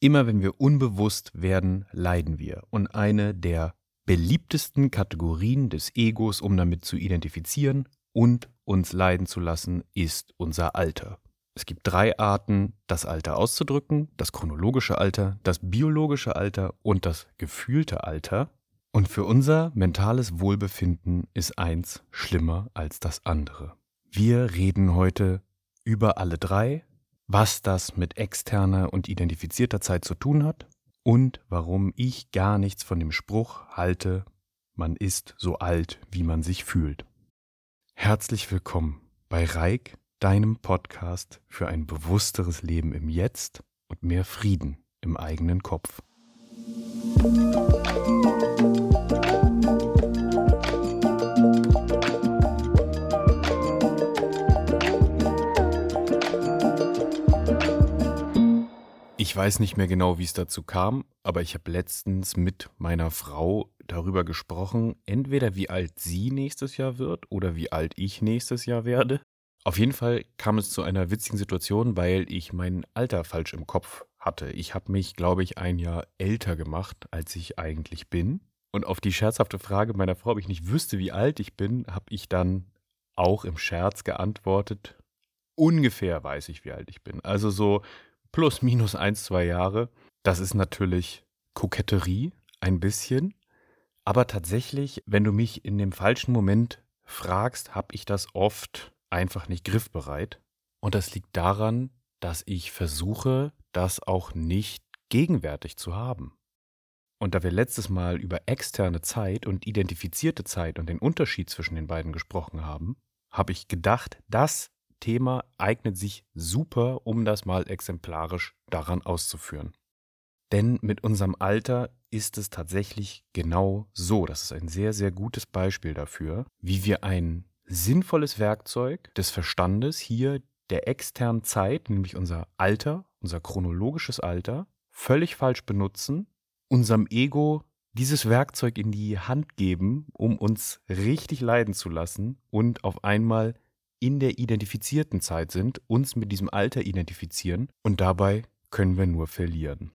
Immer wenn wir unbewusst werden, leiden wir. Und eine der beliebtesten Kategorien des Egos, um damit zu identifizieren und uns leiden zu lassen, ist unser Alter. Es gibt drei Arten, das Alter auszudrücken, das chronologische Alter, das biologische Alter und das gefühlte Alter. Und für unser mentales Wohlbefinden ist eins schlimmer als das andere. Wir reden heute über alle drei, was das mit externer und identifizierter Zeit zu tun hat und warum ich gar nichts von dem Spruch halte, man ist so alt, wie man sich fühlt. Herzlich willkommen bei Reik, deinem Podcast für ein bewussteres Leben im Jetzt und mehr Frieden im eigenen Kopf. Ich weiß nicht mehr genau, wie es dazu kam, aber ich habe letztens mit meiner Frau darüber gesprochen, entweder wie alt sie nächstes Jahr wird oder wie alt ich nächstes Jahr werde. Auf jeden Fall kam es zu einer witzigen Situation, weil ich mein Alter falsch im Kopf hatte. Ich habe mich, glaube ich, ein Jahr älter gemacht, als ich eigentlich bin. Und auf die scherzhafte Frage meiner Frau, ob ich nicht wüsste, wie alt ich bin, habe ich dann auch im Scherz geantwortet, ungefähr weiß ich, wie alt ich bin. Also so plus minus ein, zwei Jahre. Das ist natürlich Koketterie, ein bisschen. Aber tatsächlich, wenn du mich in dem falschen Moment fragst, habe ich das oft einfach nicht griffbereit. Und das liegt daran, dass ich versuche, das auch nicht gegenwärtig zu haben. Und da wir letztes Mal über externe Zeit und identifizierte Zeit und den Unterschied zwischen den beiden gesprochen haben, habe ich gedacht, das Thema eignet sich super, um das mal exemplarisch daran auszuführen. Denn mit unserem Alter ist es tatsächlich genau so. Das ist ein sehr, sehr gutes Beispiel dafür, wie wir ein sinnvolles Werkzeug des Verstandes hier der externen Zeit, nämlich unser Alter, unser chronologisches Alter, völlig falsch benutzen, unserem Ego dieses Werkzeug in die Hand geben, um uns richtig leiden zu lassen und auf einmal in der identifizierten Zeit sind, uns mit diesem Alter identifizieren und dabei können wir nur verlieren.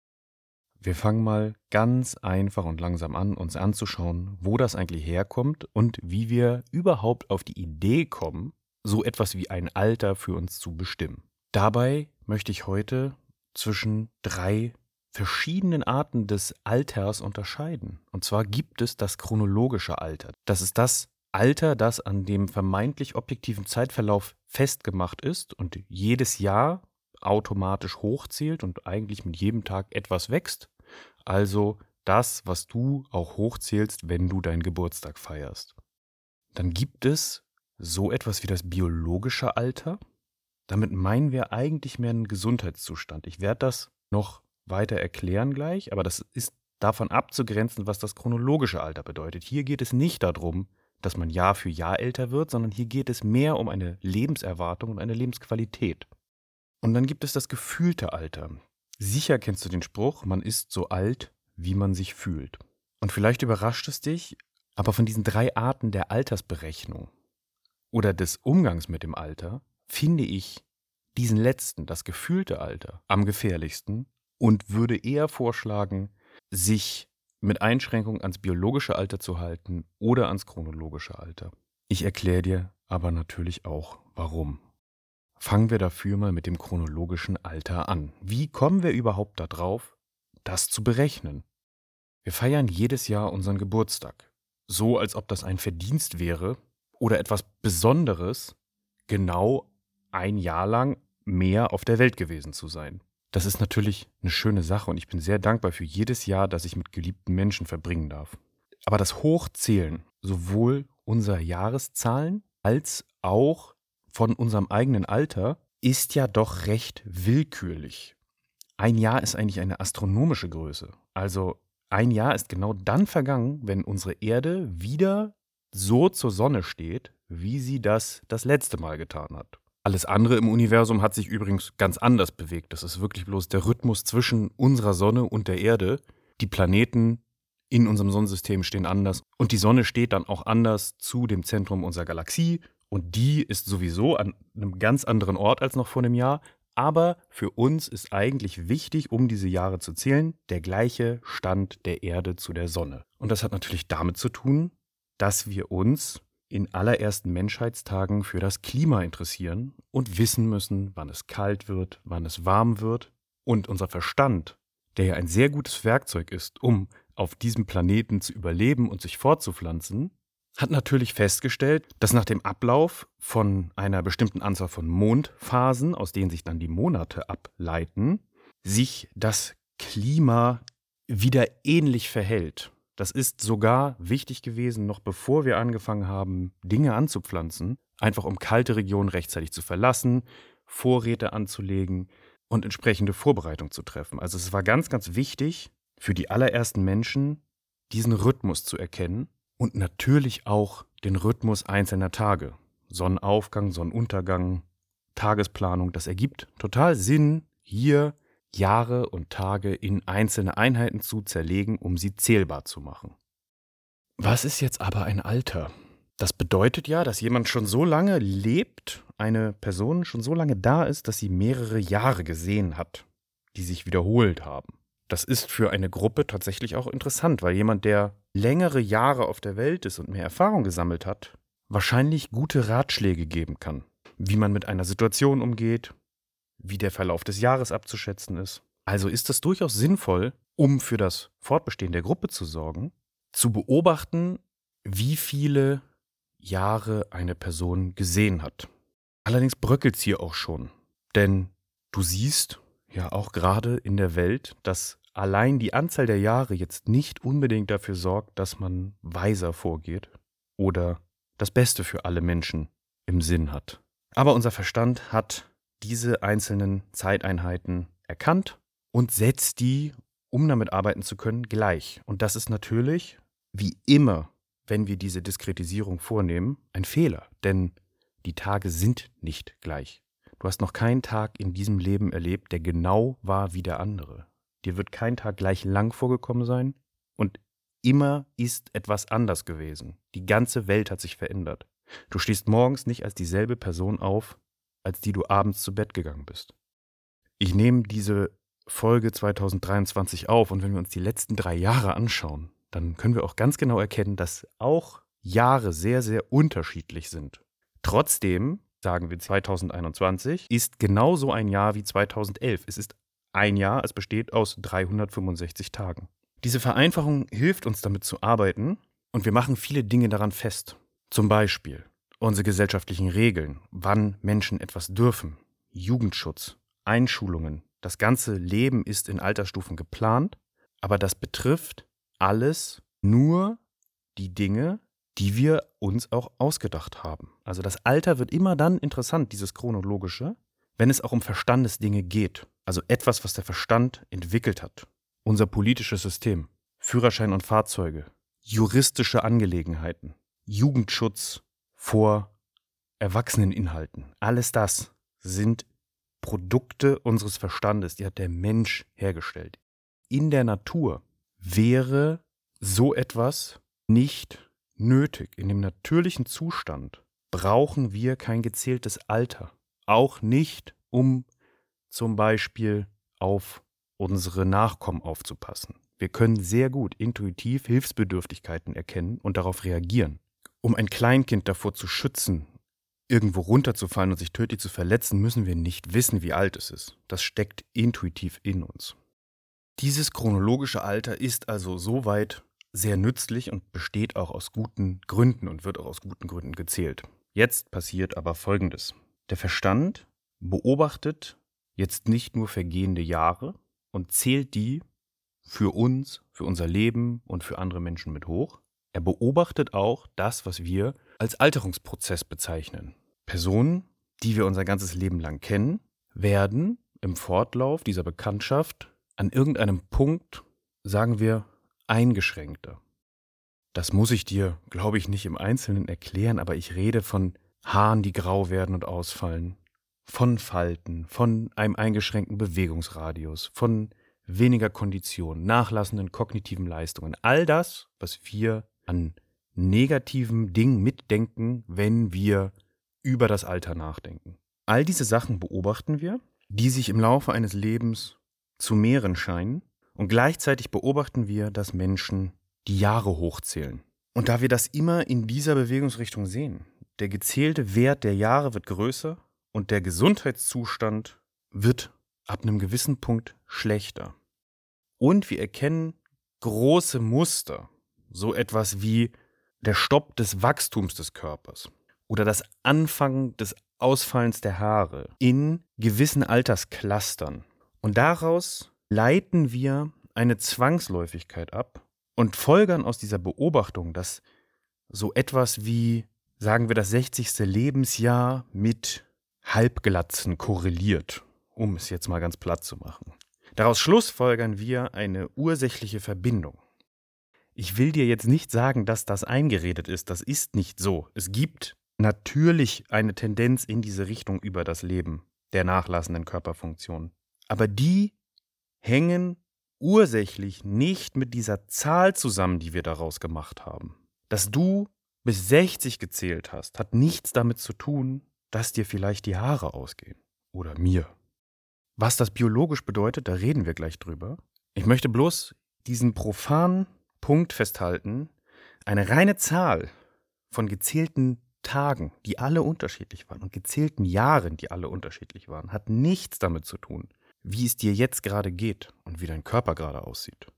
Wir fangen mal ganz einfach und langsam an, uns anzuschauen, wo das eigentlich herkommt und wie wir überhaupt auf die Idee kommen, so etwas wie ein Alter für uns zu bestimmen. Dabei möchte ich heute zwischen drei verschiedenen Arten des Alters unterscheiden. Und zwar gibt es das chronologische Alter. Das ist das Alter, das an dem vermeintlich objektiven Zeitverlauf festgemacht ist und jedes Jahr automatisch hochzählt und eigentlich mit jedem Tag etwas wächst. Also das, was du auch hochzählst, wenn du deinen Geburtstag feierst. Dann gibt es so etwas wie das biologische Alter. Damit meinen wir eigentlich mehr einen Gesundheitszustand. Ich werde das noch weiter erklären gleich, aber das ist davon abzugrenzen, was das chronologische Alter bedeutet. Hier geht es nicht darum, dass man Jahr für Jahr älter wird, sondern hier geht es mehr um eine Lebenserwartung und eine Lebensqualität. Und dann gibt es das gefühlte Alter. Sicher kennst du den Spruch, man ist so alt, wie man sich fühlt. Und vielleicht überrascht es dich, aber von diesen drei Arten der Altersberechnung oder des Umgangs mit dem Alter finde ich diesen letzten, das gefühlte Alter, am gefährlichsten und würde eher vorschlagen, sich mit Einschränkung ans biologische Alter zu halten oder ans chronologische Alter. Ich erkläre dir aber natürlich auch, warum. Fangen wir dafür mal mit dem chronologischen Alter an. Wie kommen wir überhaupt darauf, das zu berechnen? Wir feiern jedes Jahr unseren Geburtstag, so als ob das ein Verdienst wäre oder etwas Besonderes, genau ein Jahr lang mehr auf der Welt gewesen zu sein. Das ist natürlich eine schöne Sache und ich bin sehr dankbar für jedes Jahr, das ich mit geliebten Menschen verbringen darf. Aber das Hochzählen sowohl unserer Jahreszahlen als auch von unserem eigenen Alter ist ja doch recht willkürlich. Ein Jahr ist eigentlich eine astronomische Größe. Also ein Jahr ist genau dann vergangen, wenn unsere Erde wieder so zur Sonne steht, wie sie das das letzte Mal getan hat. Alles andere im Universum hat sich übrigens ganz anders bewegt. Das ist wirklich bloß der Rhythmus zwischen unserer Sonne und der Erde. Die Planeten in unserem Sonnensystem stehen anders und die Sonne steht dann auch anders zu dem Zentrum unserer Galaxie und die ist sowieso an einem ganz anderen Ort als noch vor einem Jahr. Aber für uns ist eigentlich wichtig, um diese Jahre zu zählen, der gleiche Stand der Erde zu der Sonne. Und das hat natürlich damit zu tun, dass wir uns in allerersten Menschheitstagen für das Klima interessieren und wissen müssen, wann es kalt wird, wann es warm wird. Und unser Verstand, der ja ein sehr gutes Werkzeug ist, um auf diesem Planeten zu überleben und sich fortzupflanzen, hat natürlich festgestellt, dass nach dem Ablauf von einer bestimmten Anzahl von Mondphasen, aus denen sich dann die Monate ableiten, sich das Klima wieder ähnlich verhält. Das ist sogar wichtig gewesen, noch bevor wir angefangen haben, Dinge anzupflanzen, einfach um kalte Regionen rechtzeitig zu verlassen, Vorräte anzulegen und entsprechende Vorbereitungen zu treffen. Also es war ganz, ganz wichtig für die allerersten Menschen, diesen Rhythmus zu erkennen und natürlich auch den Rhythmus einzelner Tage. Sonnenaufgang, Sonnenuntergang, Tagesplanung, das ergibt total Sinn, hier Jahre und Tage in einzelne Einheiten zu zerlegen, um sie zählbar zu machen. Was ist jetzt aber ein Alter? Das bedeutet ja, dass jemand schon so lange lebt, eine Person schon so lange da ist, dass sie mehrere Jahre gesehen hat, die sich wiederholt haben. Das ist für eine Gruppe tatsächlich auch interessant, weil jemand, der längere Jahre auf der Welt ist und mehr Erfahrung gesammelt hat, wahrscheinlich gute Ratschläge geben kann, wie man mit einer Situation umgeht, wie der Verlauf des Jahres abzuschätzen ist. Also ist es durchaus sinnvoll, um für das Fortbestehen der Gruppe zu sorgen, zu beobachten, wie viele Jahre eine Person gesehen hat. Allerdings bröckelt es hier auch schon, denn du siehst ja auch gerade in der Welt, dass allein die Anzahl der Jahre jetzt nicht unbedingt dafür sorgt, dass man weiser vorgeht oder das Beste für alle Menschen im Sinn hat. Aber unser Verstand hat diese einzelnen Zeiteinheiten erkannt und setzt die, um damit arbeiten zu können, gleich. Und das ist natürlich, wie immer, wenn wir diese Diskretisierung vornehmen, ein Fehler, denn die Tage sind nicht gleich. Du hast noch keinen Tag in diesem Leben erlebt, der genau war wie der andere. Dir wird kein Tag gleich lang vorgekommen sein und immer ist etwas anders gewesen. Die ganze Welt hat sich verändert. Du stehst morgens nicht als dieselbe Person auf, als die du abends zu Bett gegangen bist. Ich nehme diese Folge 2023 auf und wenn wir uns die letzten drei Jahre anschauen, dann können wir auch ganz genau erkennen, dass auch Jahre sehr, sehr unterschiedlich sind. Trotzdem, sagen wir 2021, ist genauso ein Jahr wie 2011. Es ist ein Jahr, es besteht aus 365 Tagen. Diese Vereinfachung hilft uns damit zu arbeiten und wir machen viele Dinge daran fest. Zum Beispiel unsere gesellschaftlichen Regeln, wann Menschen etwas dürfen, Jugendschutz, Einschulungen. Das ganze Leben ist in Altersstufen geplant, aber das betrifft alles nur die Dinge, die wir uns auch ausgedacht haben. Also das Alter wird immer dann interessant, dieses chronologische, wenn es auch um Verstandesdinge geht. Also etwas, was der Verstand entwickelt hat. Unser politisches System, Führerschein und Fahrzeuge, juristische Angelegenheiten, Jugendschutz vor Erwachseneninhalten. Alles das sind Produkte unseres Verstandes, die hat der Mensch hergestellt. In der Natur wäre so etwas nicht nötig. In dem natürlichen Zustand brauchen wir kein gezähltes Alter. Auch nicht, um zum Beispiel auf unsere Nachkommen aufzupassen. Wir können sehr gut intuitiv Hilfsbedürftigkeiten erkennen und darauf reagieren. Um ein Kleinkind davor zu schützen, irgendwo runterzufallen und sich tödlich zu verletzen, müssen wir nicht wissen, wie alt es ist. Das steckt intuitiv in uns. Dieses chronologische Alter ist also soweit sehr nützlich und besteht auch aus guten Gründen und wird auch aus guten Gründen gezählt. Jetzt passiert aber Folgendes. Der Verstand beobachtet jetzt nicht nur vergehende Jahre und zählt die für uns, für unser Leben und für andere Menschen mit hoch. Er beobachtet auch das, was wir als Alterungsprozess bezeichnen. Personen, die wir unser ganzes Leben lang kennen, werden im Fortlauf dieser Bekanntschaft an irgendeinem Punkt, sagen wir, eingeschränkter. Das muss ich dir, glaube ich, nicht im Einzelnen erklären, aber ich rede von Haaren, die grau werden und ausfallen, von Falten, von einem eingeschränkten Bewegungsradius, von weniger Kondition, nachlassenden kognitiven Leistungen. All das, was wir an negativen Dingen mitdenken, wenn wir über das Alter nachdenken. All diese Sachen beobachten wir. die sich im Laufe eines Lebens zu mehren scheinen. Und gleichzeitig beobachten wir, dass Menschen die Jahre hochzählen. Und da wir das immer in dieser Bewegungsrichtung sehen, der gezählte Wert der Jahre wird größer und der Gesundheitszustand wird ab einem gewissen Punkt schlechter. Und wir erkennen große Muster, so etwas wie der Stopp des Wachstums des Körpers oder das Anfangen des Ausfallens der Haare in gewissen Altersclustern. Und daraus leiten wir eine Zwangsläufigkeit ab und folgern aus dieser Beobachtung, dass so etwas wie, sagen wir, das 60. Lebensjahr mit Halbglatzen korreliert, um es jetzt mal ganz platt zu machen. Daraus schlussfolgern wir eine ursächliche Verbindung. Ich will dir jetzt nicht sagen, dass das eingeredet ist, das ist nicht so. Es gibt natürlich eine Tendenz in diese Richtung über das Leben der nachlassenden Körperfunktionen. Aber die hängen ursächlich nicht mit dieser Zahl zusammen, die wir daraus gemacht haben. Dass du bis 60 gezählt hast, hat nichts damit zu tun, dass dir vielleicht die Haare ausgehen. Oder mir. Was das biologisch bedeutet, da reden wir gleich drüber. Ich möchte bloß diesen profanen Punkt festhalten. Eine reine Zahl von gezählten Tagen, die alle unterschiedlich waren, und gezählten Jahren, die alle unterschiedlich waren, hat nichts damit zu tun, wie es dir jetzt gerade geht und wie dein Körper gerade aussieht.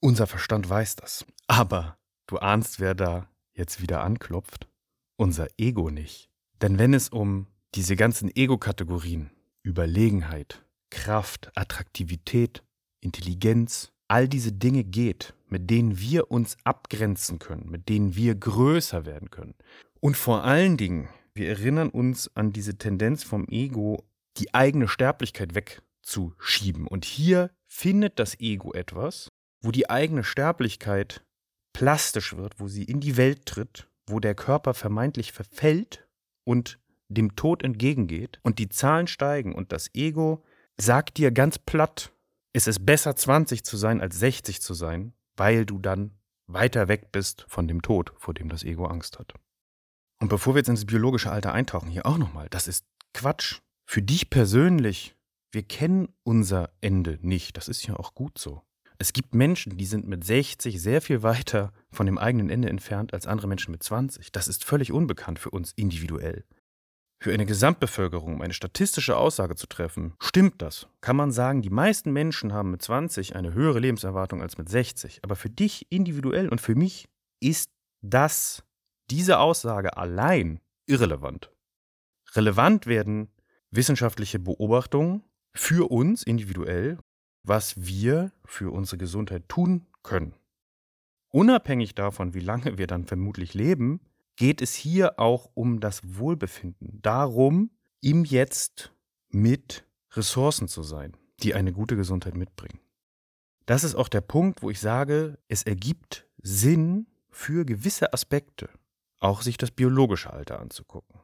Unser Verstand weiß das. Aber du ahnst, wer da jetzt wieder anklopft? Unser Ego nicht. Denn wenn es um diese ganzen Ego-Kategorien, Überlegenheit, Kraft, Attraktivität, Intelligenz, all diese Dinge geht, mit denen wir uns abgrenzen können, mit denen wir größer werden können. Und vor allen Dingen, wir erinnern uns an diese Tendenz vom Ego, die eigene Sterblichkeit wegzuschieben. Und hier findet das Ego etwas, wo die eigene Sterblichkeit plastisch wird, wo sie in die Welt tritt, wo der Körper vermeintlich verfällt und dem Tod entgegengeht und die Zahlen steigen und das Ego sagt dir ganz platt, es ist besser 20 zu sein als 60 zu sein, weil du dann weiter weg bist von dem Tod, vor dem das Ego Angst hat. Und bevor wir jetzt ins biologische Alter eintauchen, hier auch nochmal, das ist Quatsch. Für dich persönlich, wir kennen unser Ende nicht. Das ist ja auch gut so. Es gibt Menschen, die sind mit 60 sehr viel weiter von dem eigenen Ende entfernt als andere Menschen mit 20. Das ist völlig unbekannt für uns individuell. Für eine Gesamtbevölkerung, um eine statistische Aussage zu treffen, stimmt das. Kann man sagen, die meisten Menschen haben mit 20 eine höhere Lebenserwartung als mit 60. Aber für dich individuell und für mich ist das, diese Aussage allein irrelevant. Relevant werden wissenschaftliche Beobachtungen für uns individuell, was wir für unsere Gesundheit tun können. Unabhängig davon, wie lange wir dann vermutlich leben, geht es hier auch um das Wohlbefinden, darum, im Jetzt mit Ressourcen zu sein, die eine gute Gesundheit mitbringen. Das ist auch der Punkt, wo ich sage, es ergibt Sinn für gewisse Aspekte, auch sich das biologische Alter anzugucken.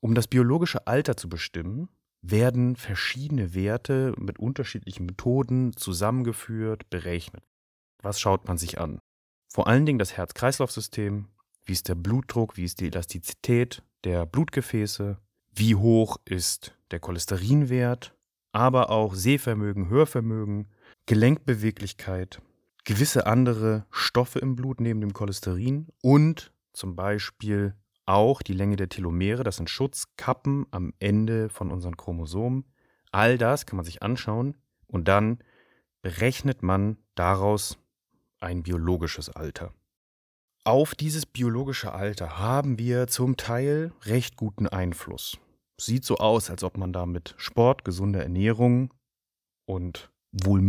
Um das biologische Alter zu bestimmen, werden verschiedene Werte mit unterschiedlichen Methoden zusammengeführt, berechnet. Was schaut man sich an? Vor allen Dingen das Herz-Kreislauf-System, wie ist der Blutdruck, wie ist die Elastizität der Blutgefäße, wie hoch ist der Cholesterinwert, aber auch Sehvermögen, Hörvermögen, Gelenkbeweglichkeit, gewisse andere Stoffe im Blut neben dem Cholesterin und zum Beispiel auch die Länge der Telomere, das sind Schutzkappen am Ende von unseren Chromosomen. All das kann man sich anschauen und dann berechnet man daraus ein biologisches Alter. Auf dieses biologische Alter haben wir zum Teil recht guten Einfluss. Sieht so aus, als ob man da mit Sport, gesunder Ernährung und wohl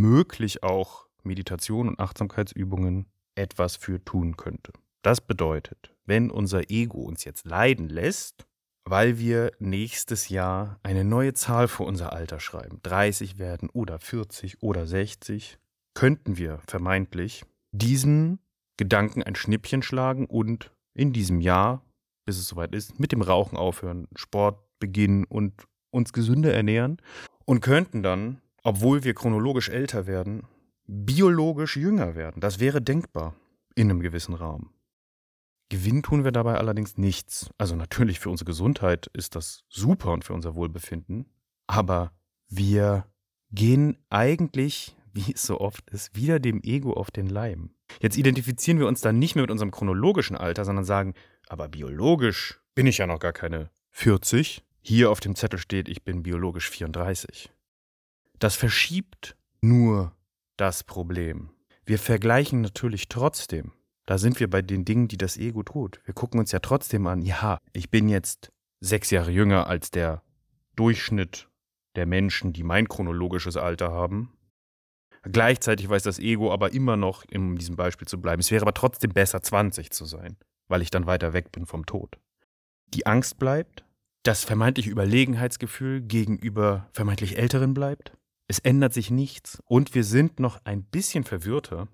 auch Meditation und Achtsamkeitsübungen etwas für tun könnte. Das bedeutet, wenn unser Ego uns jetzt leiden lässt, weil wir nächstes Jahr eine neue Zahl für unser Alter schreiben, 30 werden oder 40 oder 60, könnten wir vermeintlich diesen Gedanken ein Schnippchen schlagen und in diesem Jahr, bis es soweit ist, mit dem Rauchen aufhören, Sport beginnen und uns gesünder ernähren und könnten dann, obwohl wir chronologisch älter werden, biologisch jünger werden. Das wäre denkbar in einem gewissen Rahmen. Gewinnen tun wir dabei allerdings nichts. Also natürlich für unsere Gesundheit ist das super und für unser Wohlbefinden. aber wir gehen eigentlich, wie es so oft ist, wieder dem Ego auf den Leim. Jetzt identifizieren wir uns dann nicht mehr mit unserem chronologischen Alter, sondern sagen, aber biologisch bin ich ja noch gar keine 40. Hier auf dem Zettel steht, ich bin biologisch 34. Das verschiebt nur das Problem. Wir vergleichen natürlich trotzdem. Da sind wir bei den Dingen, die das Ego tut. Wir gucken uns ja trotzdem an, ja, ich bin jetzt sechs Jahre jünger als der Durchschnitt der Menschen, die mein chronologisches Alter haben. Gleichzeitig weiß das Ego aber immer noch, in diesem Beispiel zu bleiben. Es wäre aber trotzdem besser, 20 zu sein, weil ich dann weiter weg bin vom Tod. Die Angst bleibt, das vermeintliche Überlegenheitsgefühl gegenüber vermeintlich Älteren bleibt. Es ändert sich nichts und wir sind noch ein bisschen verwirrter.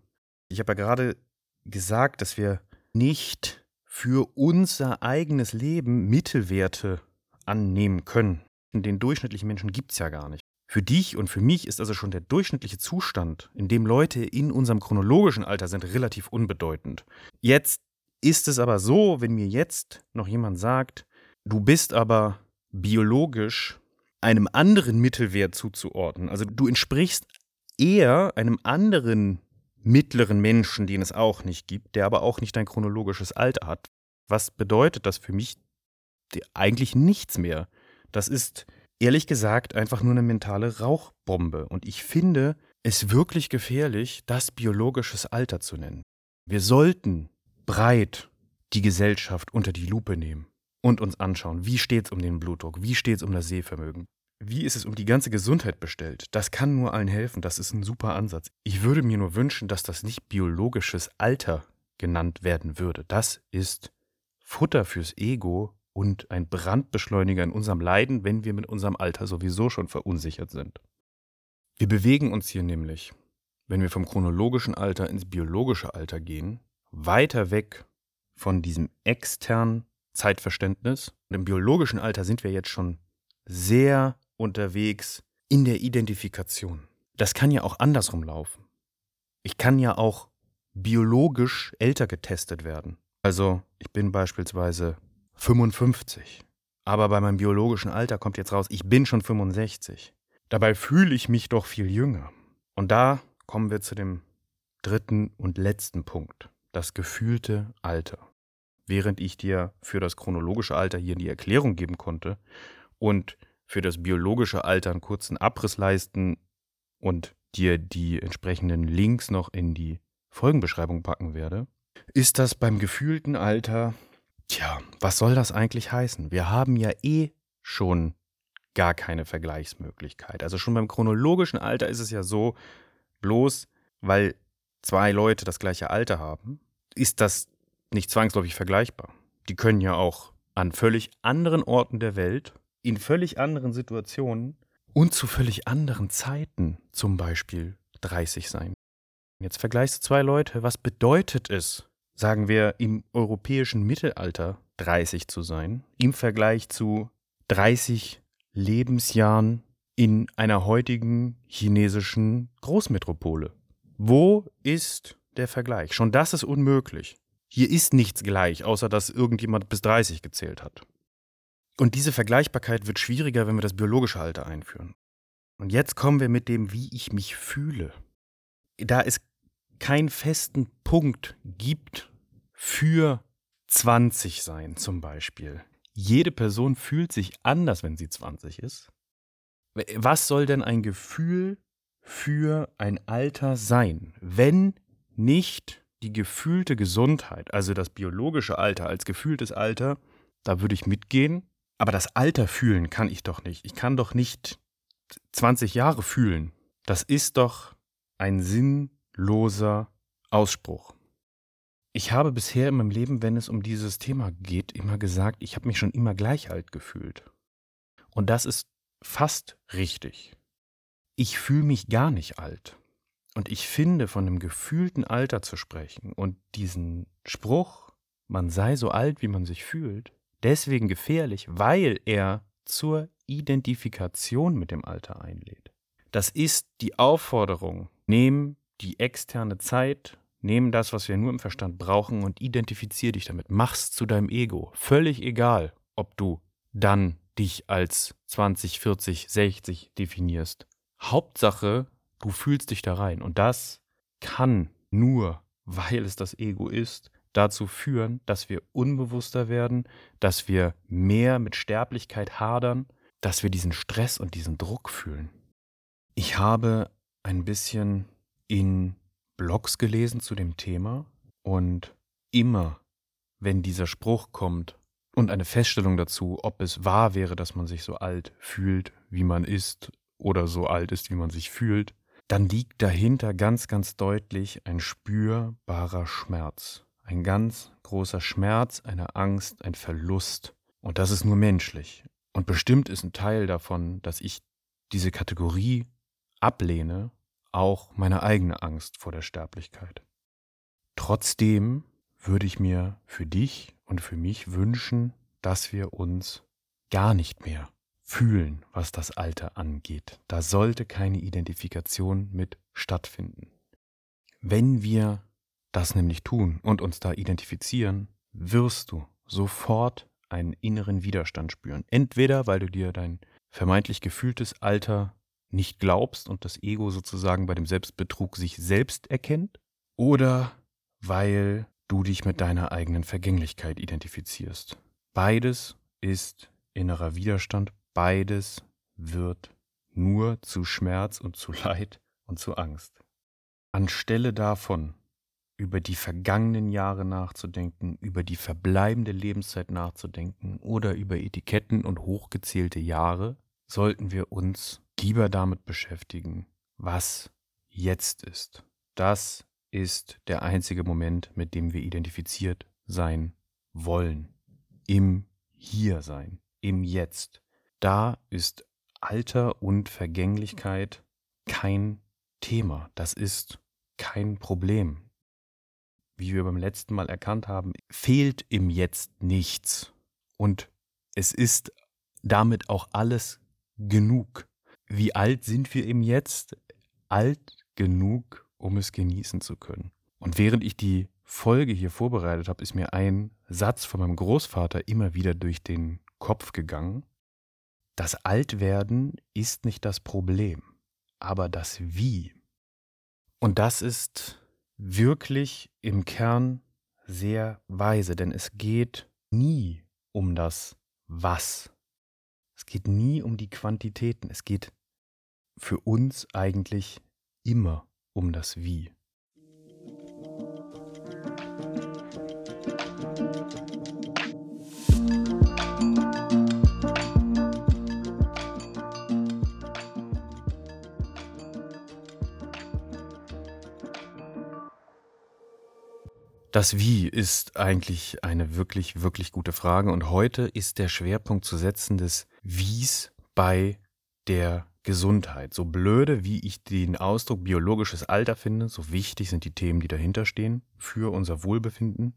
Ich habe ja gerade gesagt, dass wir nicht für unser eigenes Leben Mittelwerte annehmen können. Den durchschnittlichen Menschen gibt es ja gar nicht. Für dich und für mich ist also schon der durchschnittliche Zustand, in dem Leute in unserem chronologischen Alter sind, relativ unbedeutend. Jetzt ist es aber so, wenn mir jetzt noch jemand sagt, du bist aber biologisch einem anderen Mittelwert zuzuordnen, also du entsprichst eher einem anderen mittleren Menschen, den es auch nicht gibt, der aber auch nicht ein chronologisches Alter hat. Was bedeutet das für mich? Eigentlich nichts mehr. Das ist ehrlich gesagt einfach nur eine mentale Rauchbombe. Und ich finde es wirklich gefährlich, das biologisches Alter zu nennen. Wir sollten breit die Gesellschaft unter die Lupe nehmen und uns anschauen, wie steht es um den Blutdruck, wie steht es um das Sehvermögen, wie ist es um die ganze Gesundheit bestellt. Das kann nur allen helfen, das ist ein super Ansatz. Ich würde mir nur wünschen, dass das nicht biologisches Alter genannt werden würde. Das ist Futter fürs Ego und ein Brandbeschleuniger in unserem Leiden, wenn wir mit unserem Alter sowieso schon verunsichert sind. Wir bewegen uns hier nämlich, wenn wir vom chronologischen Alter ins biologische Alter gehen, weiter weg von diesem externen Zeitverständnis. Und im biologischen Alter sind wir jetzt schon sehr unterwegs in der Identifikation. Das kann ja auch andersrum laufen. Ich kann ja auch biologisch älter getestet werden. Also ich bin beispielsweise 55. Aber bei meinem biologischen Alter kommt jetzt raus, ich bin schon 65. Dabei fühle ich mich doch viel jünger. Und da kommen wir zu dem dritten und letzten Punkt, das gefühlte Alter. Während ich dir für das chronologische Alter hier die Erklärung geben konnte und für das biologische Alter einen kurzen Abriss leisten und dir die entsprechenden Links noch in die Folgenbeschreibung packen werde, ist das beim gefühlten Alter Tja, was soll das eigentlich heißen? Wir haben ja eh schon gar keine Vergleichsmöglichkeit. Also schon beim chronologischen Alter ist es ja so, bloß weil zwei Leute das gleiche Alter haben, ist das nicht zwangsläufig vergleichbar. Die können ja auch an völlig anderen Orten der Welt, in völlig anderen Situationen und zu völlig anderen Zeiten zum Beispiel 30 sein. Jetzt vergleichst du zwei Leute, was bedeutet es, sagen wir, im europäischen Mittelalter 30 zu sein, im Vergleich zu 30 Lebensjahren in einer heutigen chinesischen Großmetropole. Wo ist der Vergleich? Schon das ist unmöglich. Hier ist nichts gleich, außer dass irgendjemand bis 30 gezählt hat. Und diese Vergleichbarkeit wird schwieriger, wenn wir das biologische Alter einführen. Und jetzt kommen wir mit dem, wie ich mich fühle. Da es keinen festen Punkt gibt für 20 sein zum Beispiel. Jede Person fühlt sich anders, wenn sie 20 ist. Was soll denn ein Gefühl für ein Alter sein, wenn nicht die gefühlte Gesundheit, also das biologische Alter als gefühltes Alter, da würde ich mitgehen, aber das Alter fühlen kann ich doch nicht. Ich kann doch nicht 20 Jahre fühlen. Das ist doch ein sinnloser Ausspruch. Ich habe bisher in meinem Leben, wenn es um dieses Thema geht, immer gesagt, ich habe mich schon immer gleich alt gefühlt. Und das ist fast richtig. Ich fühle mich gar nicht alt. Und ich finde, von einem gefühlten Alter zu sprechen und diesen Spruch, man sei so alt, wie man sich fühlt, deswegen gefährlich, weil er zur Identifikation mit dem Alter einlädt. Das ist die Aufforderung, nehm die externe Zeit Nimm das, was wir nur im Verstand brauchen und identifizier dich damit. Mach's zu deinem Ego. Völlig egal, ob du dann dich als 20, 40, 60 definierst. Hauptsache, du fühlst dich da rein. Und das kann nur, weil es das Ego ist, dazu führen, dass wir unbewusster werden, dass wir mehr mit Sterblichkeit hadern, dass wir diesen Stress und diesen Druck fühlen. Ich habe ein bisschen in Blogs gelesen zu dem Thema und immer, wenn dieser Spruch kommt und eine Feststellung dazu, ob es wahr wäre, dass man sich so alt fühlt, wie man ist oder so alt ist, wie man sich fühlt, dann liegt dahinter ganz, ganz deutlich ein spürbarer Schmerz. Ein ganz großer Schmerz, eine Angst, ein Verlust. Und das ist nur menschlich. Und bestimmt ist ein Teil davon, dass ich diese Kategorie ablehne auch meine eigene Angst vor der Sterblichkeit. Trotzdem würde ich mir für dich und für mich wünschen, dass wir uns gar nicht mehr fühlen, was das Alter angeht. Da sollte keine Identifikation mit stattfinden. Wenn wir das nämlich tun und uns da identifizieren, wirst du sofort einen inneren Widerstand spüren. Entweder weil du dir dein vermeintlich gefühltes Alter nicht glaubst und das Ego sozusagen bei dem Selbstbetrug sich selbst erkennt, oder weil du dich mit deiner eigenen Vergänglichkeit identifizierst. Beides ist innerer Widerstand, beides wird nur zu Schmerz und zu Leid und zu Angst. Anstelle davon, über die vergangenen Jahre nachzudenken, über die verbleibende Lebenszeit nachzudenken oder über Etiketten und hochgezählte Jahre, sollten wir uns lieber damit beschäftigen, was jetzt ist. Das ist der einzige Moment, mit dem wir identifiziert sein wollen. Im Hier sein, im Jetzt. Da ist Alter und Vergänglichkeit kein Thema. Das ist kein Problem. Wie wir beim letzten Mal erkannt haben, fehlt im Jetzt nichts. Und es ist damit auch alles genug. Wie alt sind wir im Jetzt? Alt genug, um es genießen zu können. Und während ich die Folge hier vorbereitet habe, ist mir ein Satz von meinem Großvater immer wieder durch den Kopf gegangen. Das Altwerden ist nicht das Problem, aber das Wie. Und das ist wirklich im Kern sehr weise, denn es geht nie um das Was. Es geht nie um die Quantitäten, es geht für uns eigentlich immer um das Wie. Das Wie ist eigentlich eine wirklich, wirklich gute Frage und heute ist der Schwerpunkt zu setzen des Wies bei der Gesundheit. So blöde, wie ich den Ausdruck biologisches Alter finde, so wichtig sind die Themen, die dahinter stehen für unser Wohlbefinden.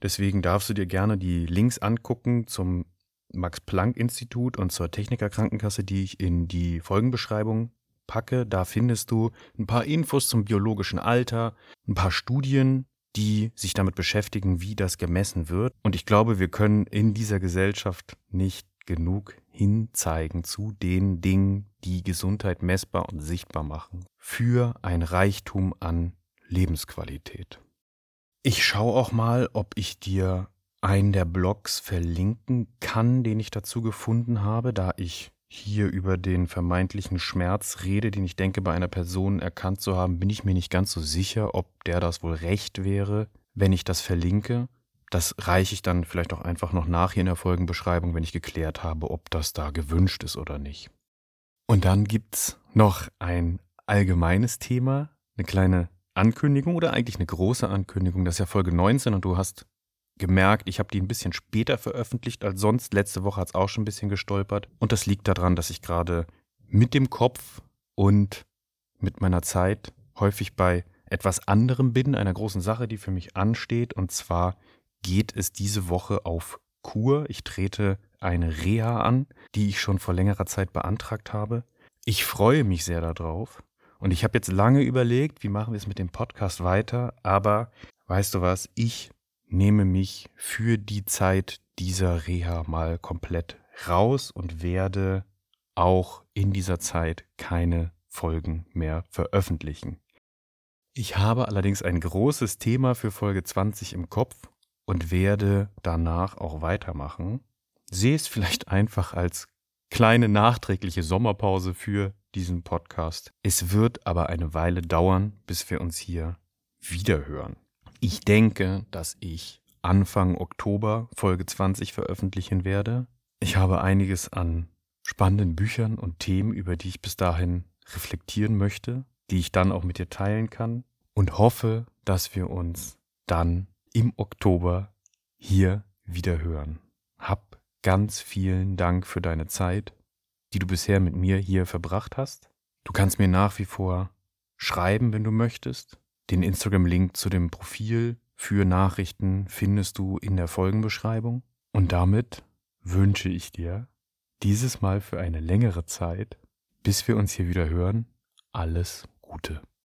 Deswegen darfst du dir gerne die Links angucken zum Max-Planck-Institut und zur Techniker-Krankenkasse, die ich in die Folgenbeschreibung packe. Da findest du ein paar Infos zum biologischen Alter, ein paar Studien, die sich damit beschäftigen, wie das gemessen wird. Und ich glaube, wir können in dieser Gesellschaft nicht genug hinzeigen zu den Dingen, die Gesundheit messbar und sichtbar machen, für ein Reichtum an Lebensqualität. Ich schaue auch mal, ob ich dir einen der Blogs verlinken kann, den ich dazu gefunden habe, da ich hier über den vermeintlichen Schmerz rede, den ich denke, bei einer Person erkannt zu haben, bin ich mir nicht ganz so sicher, ob der das wohl recht wäre, wenn ich das verlinke. Das reiche ich dann vielleicht auch einfach noch nach hier in der Folgenbeschreibung, wenn ich geklärt habe, ob das da gewünscht ist oder nicht. Und dann gibt's noch ein allgemeines Thema, eine kleine Ankündigung oder eigentlich eine große Ankündigung. Das ist ja Folge 19 und du hast gemerkt, ich habe die ein bisschen später veröffentlicht als sonst. Letzte Woche hat es auch schon ein bisschen gestolpert. Und das liegt daran, dass ich gerade mit dem Kopf und mit meiner Zeit häufig bei etwas anderem bin, einer großen Sache, die für mich ansteht. Und zwar geht es diese Woche auf Kur. Ich trete eine Reha an, die ich schon vor längerer Zeit beantragt habe. Ich freue mich sehr darauf. Und ich habe jetzt lange überlegt, wie machen wir es mit dem Podcast weiter. Aber weißt du was, ich nehme mich für die Zeit dieser Reha mal komplett raus und werde auch in dieser Zeit keine Folgen mehr veröffentlichen. Ich habe allerdings ein großes Thema für Folge 20 im Kopf und werde danach auch weitermachen. Sehe es vielleicht einfach als kleine nachträgliche Sommerpause für diesen Podcast. Es wird aber eine Weile dauern, bis wir uns hier wiederhören. Ich denke, dass ich Anfang Oktober Folge 20 veröffentlichen werde. Ich habe einiges an spannenden Büchern und Themen, über die ich bis dahin reflektieren möchte, die ich dann auch mit dir teilen kann und hoffe, dass wir uns dann im Oktober hier wieder hören. Hab ganz vielen Dank für deine Zeit, die du bisher mit mir hier verbracht hast. Du kannst mir nach wie vor schreiben, wenn du möchtest. Den Instagram-Link zu dem Profil für Nachrichten findest du in der Folgenbeschreibung. Und damit wünsche ich dir dieses Mal für eine längere Zeit, bis wir uns hier wieder hören, alles Gute.